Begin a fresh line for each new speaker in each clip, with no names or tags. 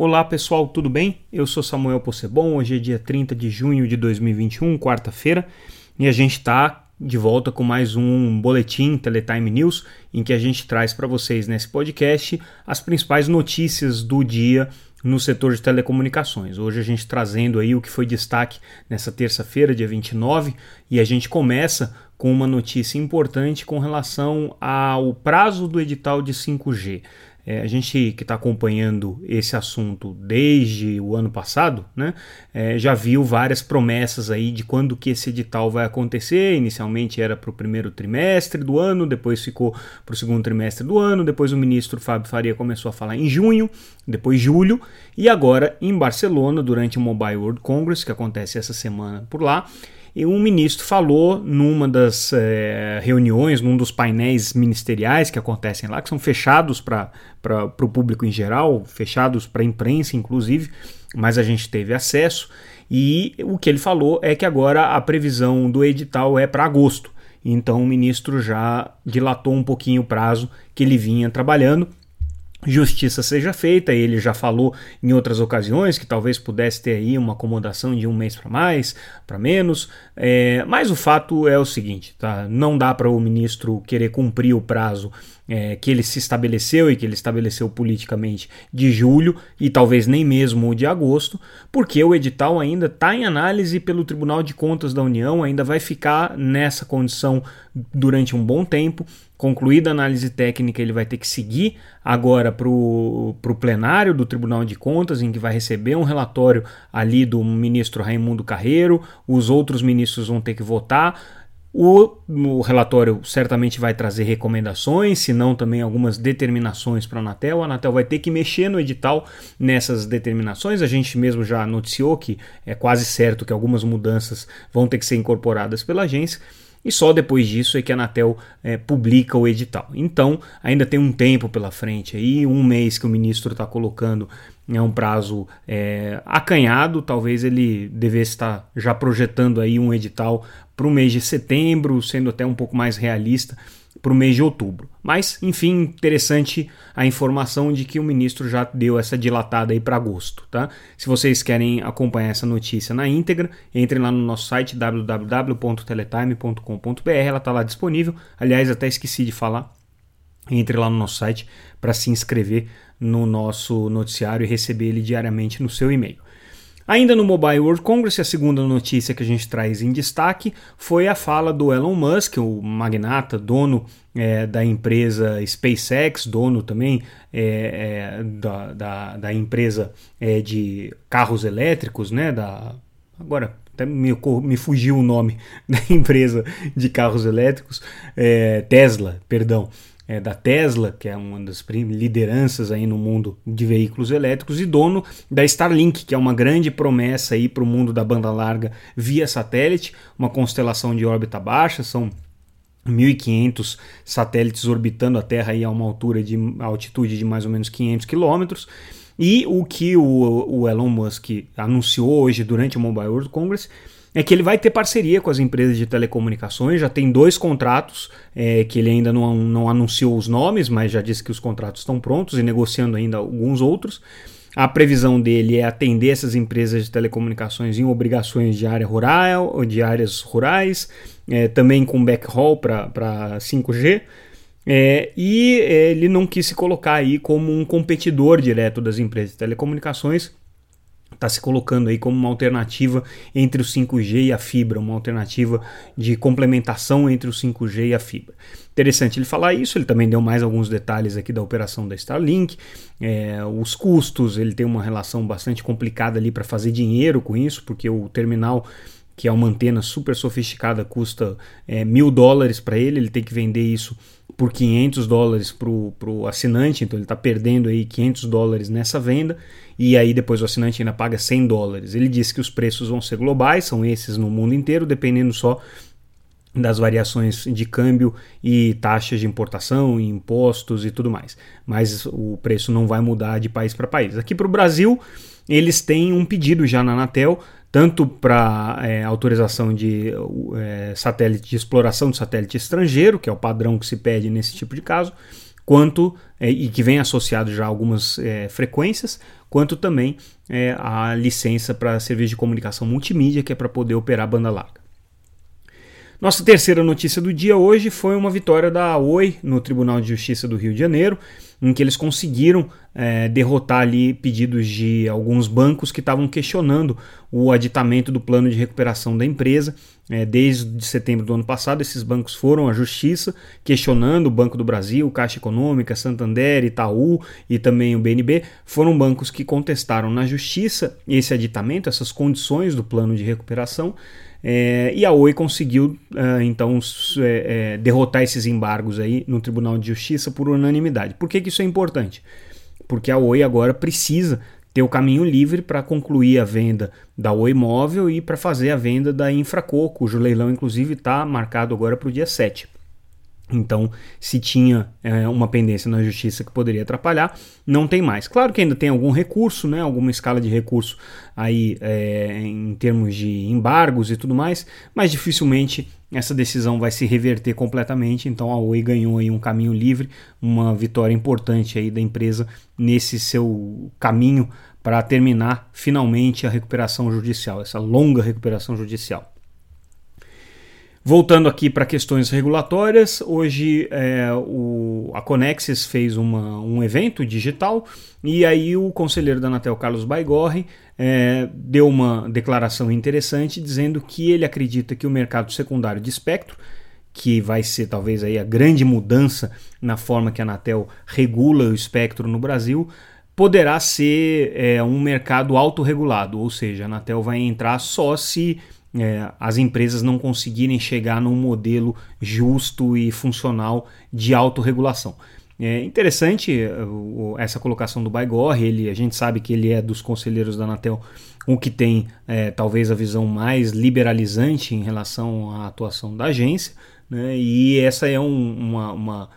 Olá pessoal, tudo bem? Eu sou Samuel Possebon, hoje é dia 30 de junho de 2021, quarta-feira, e a gente está de volta com mais um boletim Teletime News, em que a gente traz para vocês nesse podcast as principais notícias do dia no setor de telecomunicações. Hoje a gente trazendo aí o que foi destaque nessa terça-feira, dia 29, e a gente começa com uma notícia importante com relação ao prazo do edital de 5G. É, a gente que está acompanhando esse assunto desde o ano passado, né, é, já viu várias promessas aí de quando que esse edital vai acontecer. Inicialmente era para o primeiro trimestre do ano, depois ficou para o segundo trimestre do ano, depois o ministro Fábio Faria começou a falar em junho, depois julho, e agora em Barcelona, durante o Mobile World Congress, que acontece essa semana por lá, e um ministro falou numa das é, reuniões, num dos painéis ministeriais que acontecem lá, que são fechados para o público em geral, fechados para a imprensa, inclusive, mas a gente teve acesso. E o que ele falou é que agora a previsão do edital é para agosto. Então o ministro já dilatou um pouquinho o prazo que ele vinha trabalhando justiça seja feita. Ele já falou em outras ocasiões que talvez pudesse ter aí uma acomodação de um mês para mais, para menos. É, mas o fato é o seguinte: tá? não dá para o ministro querer cumprir o prazo é, que ele se estabeleceu e que ele estabeleceu politicamente de julho e talvez nem mesmo o de agosto, porque o edital ainda está em análise pelo Tribunal de Contas da União, ainda vai ficar nessa condição durante um bom tempo. Concluída a análise técnica, ele vai ter que seguir agora para o plenário do Tribunal de Contas, em que vai receber um relatório ali do ministro Raimundo Carreiro, os outros ministros vão ter que votar. O, o, relatório certamente vai trazer recomendações, se não também algumas determinações para a Anatel. A Anatel vai ter que mexer no edital nessas determinações. A gente mesmo já noticiou que é quase certo que algumas mudanças vão ter que ser incorporadas pela agência e só depois disso é que a Anatel é, publica o edital. Então, ainda tem um tempo pela frente aí, um mês que o ministro está colocando é um prazo é, acanhado, talvez ele devesse estar já projetando aí um edital para o mês de setembro, sendo até um pouco mais realista para o mês de outubro. Mas, enfim, interessante a informação de que o ministro já deu essa dilatada aí para agosto, tá? Se vocês querem acompanhar essa notícia na íntegra, entrem lá no nosso site www.teletime.com.br, ela está lá disponível. Aliás, até esqueci de falar. Entre lá no nosso site para se inscrever no nosso noticiário e receber ele diariamente no seu e-mail. Ainda no Mobile World Congress, a segunda notícia que a gente traz em destaque foi a fala do Elon Musk, o magnata, dono é, da empresa SpaceX, dono também é, é, da, da, da, empresa é, de carros elétricos, né? Da, agora até me, me fugiu o nome da empresa de carros elétricos, é, Tesla, perdão é, da Tesla, que é uma das lideranças aí no mundo de veículos elétricos, e dono da Starlink, que é uma grande promessa aí para o mundo da banda larga via satélite, uma constelação de órbita baixa, são 1.500 satélites orbitando a Terra aí a uma altura de altitude de mais ou menos 500 quilômetros. E o que o, o Elon Musk anunciou hoje durante o Mobile World Congress é que ele vai ter parceria com as empresas de telecomunicações, já tem dois contratos é, que ele ainda não, não anunciou os nomes, mas já disse que os contratos estão prontos e negociando ainda alguns outros. A previsão dele é atender essas empresas de telecomunicações em obrigações de área rural ou de áreas rurais, é, também com backhaul para 5G. É, e é, ele não quis se colocar aí como um competidor direto das empresas de telecomunicações, está se colocando aí como uma alternativa entre o 5G e a fibra, uma alternativa de complementação entre o 5G e a fibra. Interessante ele falar isso, ele também deu mais alguns detalhes aqui da operação da Starlink, é, os custos, ele tem uma relação bastante complicada ali para fazer dinheiro com isso, porque o terminal que é uma antena super sofisticada, custa é, mil dólares para ele, ele tem que vender isso por 500 dólares para o assinante, então ele está perdendo aí 500 dólares nessa venda, e aí depois o assinante ainda paga 100 dólares. Ele disse que os preços vão ser globais, são esses no mundo inteiro, dependendo só das variações de câmbio e taxas de importação, impostos e tudo mais. Mas o preço não vai mudar de país para país. Aqui para o Brasil, eles têm um pedido já na Anatel tanto para é, autorização de é, satélite de exploração de satélite estrangeiro, que é o padrão que se pede nesse tipo de caso, quanto é, e que vem associado já a algumas é, frequências, quanto também é, a licença para serviço de comunicação multimídia, que é para poder operar banda larga. Nossa terceira notícia do dia hoje foi uma vitória da Oi no Tribunal de Justiça do Rio de Janeiro, em que eles conseguiram é, derrotar ali pedidos de alguns bancos que estavam questionando o aditamento do plano de recuperação da empresa. É, desde setembro do ano passado, esses bancos foram à justiça questionando o Banco do Brasil, Caixa Econômica, Santander, Itaú e também o BNB. Foram bancos que contestaram na justiça esse aditamento, essas condições do plano de recuperação. É, e a Oi conseguiu é, então é, é, derrotar esses embargos aí no Tribunal de Justiça por unanimidade. Por que, que isso é importante? Porque a Oi agora precisa ter o caminho livre para concluir a venda da Oi Móvel e para fazer a venda da Infraco, cujo leilão inclusive está marcado agora para o dia 7. Então, se tinha é, uma pendência na justiça que poderia atrapalhar, não tem mais. Claro que ainda tem algum recurso, né, alguma escala de recurso aí é, em termos de embargos e tudo mais, mas dificilmente essa decisão vai se reverter completamente. Então, a Oi ganhou aí um caminho livre, uma vitória importante aí da empresa nesse seu caminho para terminar finalmente a recuperação judicial, essa longa recuperação judicial. Voltando aqui para questões regulatórias, hoje é, o, a Conexis fez uma, um evento digital e aí o conselheiro da Anatel, Carlos Baigorre, é, deu uma declaração interessante dizendo que ele acredita que o mercado secundário de espectro, que vai ser talvez aí a grande mudança na forma que a Anatel regula o espectro no Brasil, poderá ser é, um mercado autorregulado, ou seja, a Anatel vai entrar só se é, as empresas não conseguirem chegar num modelo justo e funcional de autorregulação. É interessante é, essa colocação do Baigorre, ele, a gente sabe que ele é dos conselheiros da Anatel o que tem é, talvez a visão mais liberalizante em relação à atuação da agência, né? e essa é um, uma, uma,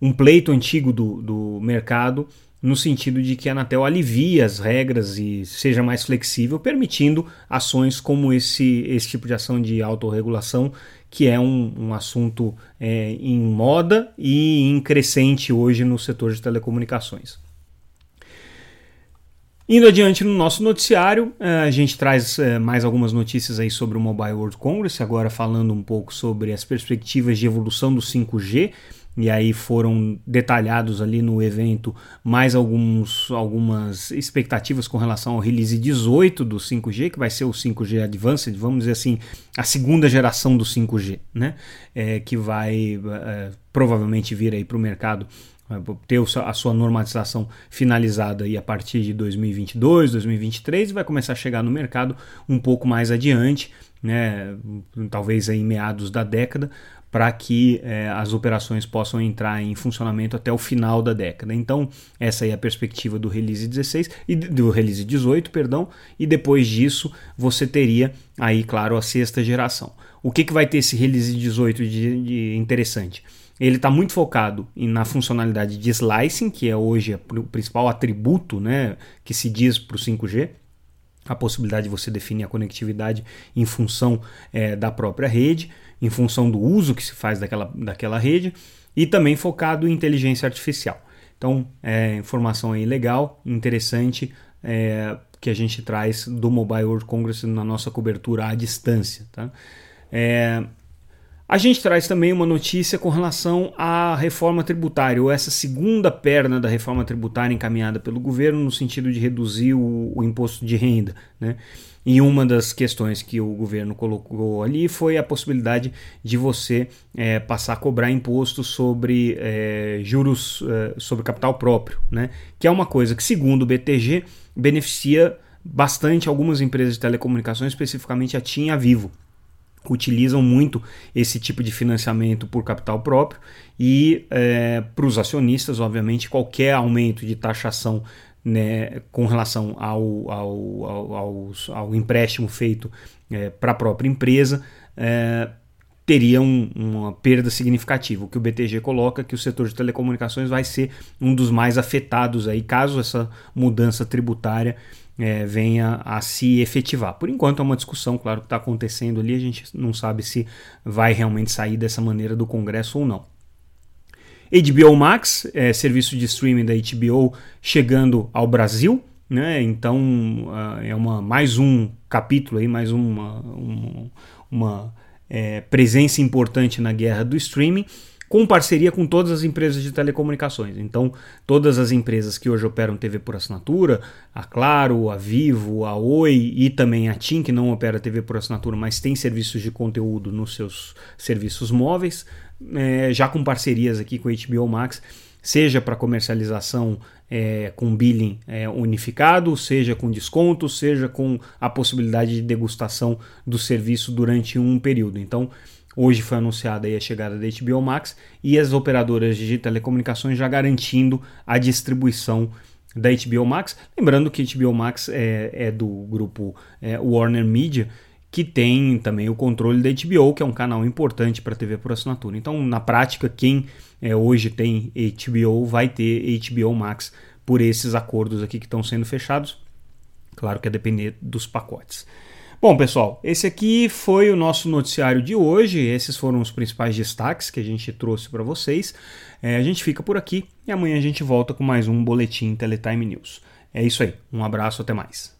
um pleito antigo do, do mercado no sentido de que a Anatel alivia as regras e seja mais flexível, permitindo ações como esse, esse tipo de ação de autorregulação, que é um, um assunto é, em moda e em crescente hoje no setor de telecomunicações. Indo adiante no nosso noticiário, é, a gente traz é, mais algumas notícias aí sobre o Mobile World Congress, agora falando um pouco sobre as perspectivas de evolução do 5G e aí foram detalhados ali no evento mais alguns, algumas expectativas com relação ao release 18 do 5G, que vai ser o 5G Advanced, vamos dizer assim, a segunda geração do 5G, né? É, que vai é, provavelmente vir aí para o mercado ter a sua normalização finalizada aí a partir de 2022, 2023 e vai começar a chegar no mercado um pouco mais adiante, né, talvez aí em meados da década, para que é, as operações possam entrar em funcionamento até o final da década. Então, essa é a perspectiva do release 16 e do release 18, perdão, e depois disso você teria aí, claro, a sexta geração. O que, que vai ter esse release 18 de, de interessante? Ele está muito focado na funcionalidade de slicing, que é hoje o principal atributo né, que se diz para o 5G a possibilidade de você definir a conectividade em função é, da própria rede em função do uso que se faz daquela, daquela rede e também focado em inteligência artificial. Então, é informação aí legal, interessante, é, que a gente traz do Mobile World Congress na nossa cobertura à distância. Tá? É, a gente traz também uma notícia com relação à reforma tributária, ou essa segunda perna da reforma tributária encaminhada pelo governo no sentido de reduzir o, o imposto de renda. Né? E uma das questões que o governo colocou ali foi a possibilidade de você é, passar a cobrar imposto sobre é, juros é, sobre capital próprio, né? que é uma coisa que, segundo o BTG, beneficia bastante algumas empresas de telecomunicações, especificamente a TIM e a Vivo utilizam muito esse tipo de financiamento por capital próprio e é, para os acionistas, obviamente, qualquer aumento de taxação né, com relação ao, ao, ao, ao empréstimo feito é, para a própria empresa, é, teria um, uma perda significativa. O que o BTG coloca é que o setor de telecomunicações vai ser um dos mais afetados aí, caso essa mudança tributária é, venha a se efetivar. Por enquanto é uma discussão, claro, que está acontecendo ali, a gente não sabe se vai realmente sair dessa maneira do Congresso ou não. HBO Max, é, serviço de streaming da HBO, chegando ao Brasil. Né? Então uh, é uma, mais um capítulo aí, mais uma, uma, uma é, presença importante na guerra do streaming com parceria com todas as empresas de telecomunicações. Então, todas as empresas que hoje operam TV por assinatura, a Claro, a Vivo, a Oi e também a TIM, que não opera TV por assinatura, mas tem serviços de conteúdo nos seus serviços móveis, é, já com parcerias aqui com a HBO Max, seja para comercialização é, com billing é, unificado, seja com desconto, seja com a possibilidade de degustação do serviço durante um período. Então, Hoje foi anunciada a chegada da HBO Max e as operadoras de telecomunicações já garantindo a distribuição da HBO Max. Lembrando que HBO Max é, é do grupo é, Warner Media, que tem também o controle da HBO, que é um canal importante para TV por assinatura. Então, na prática, quem é, hoje tem HBO vai ter HBO Max por esses acordos aqui que estão sendo fechados. Claro que é depender dos pacotes. Bom, pessoal, esse aqui foi o nosso noticiário de hoje. Esses foram os principais destaques que a gente trouxe para vocês. É, a gente fica por aqui e amanhã a gente volta com mais um Boletim Teletime News. É isso aí. Um abraço, até mais.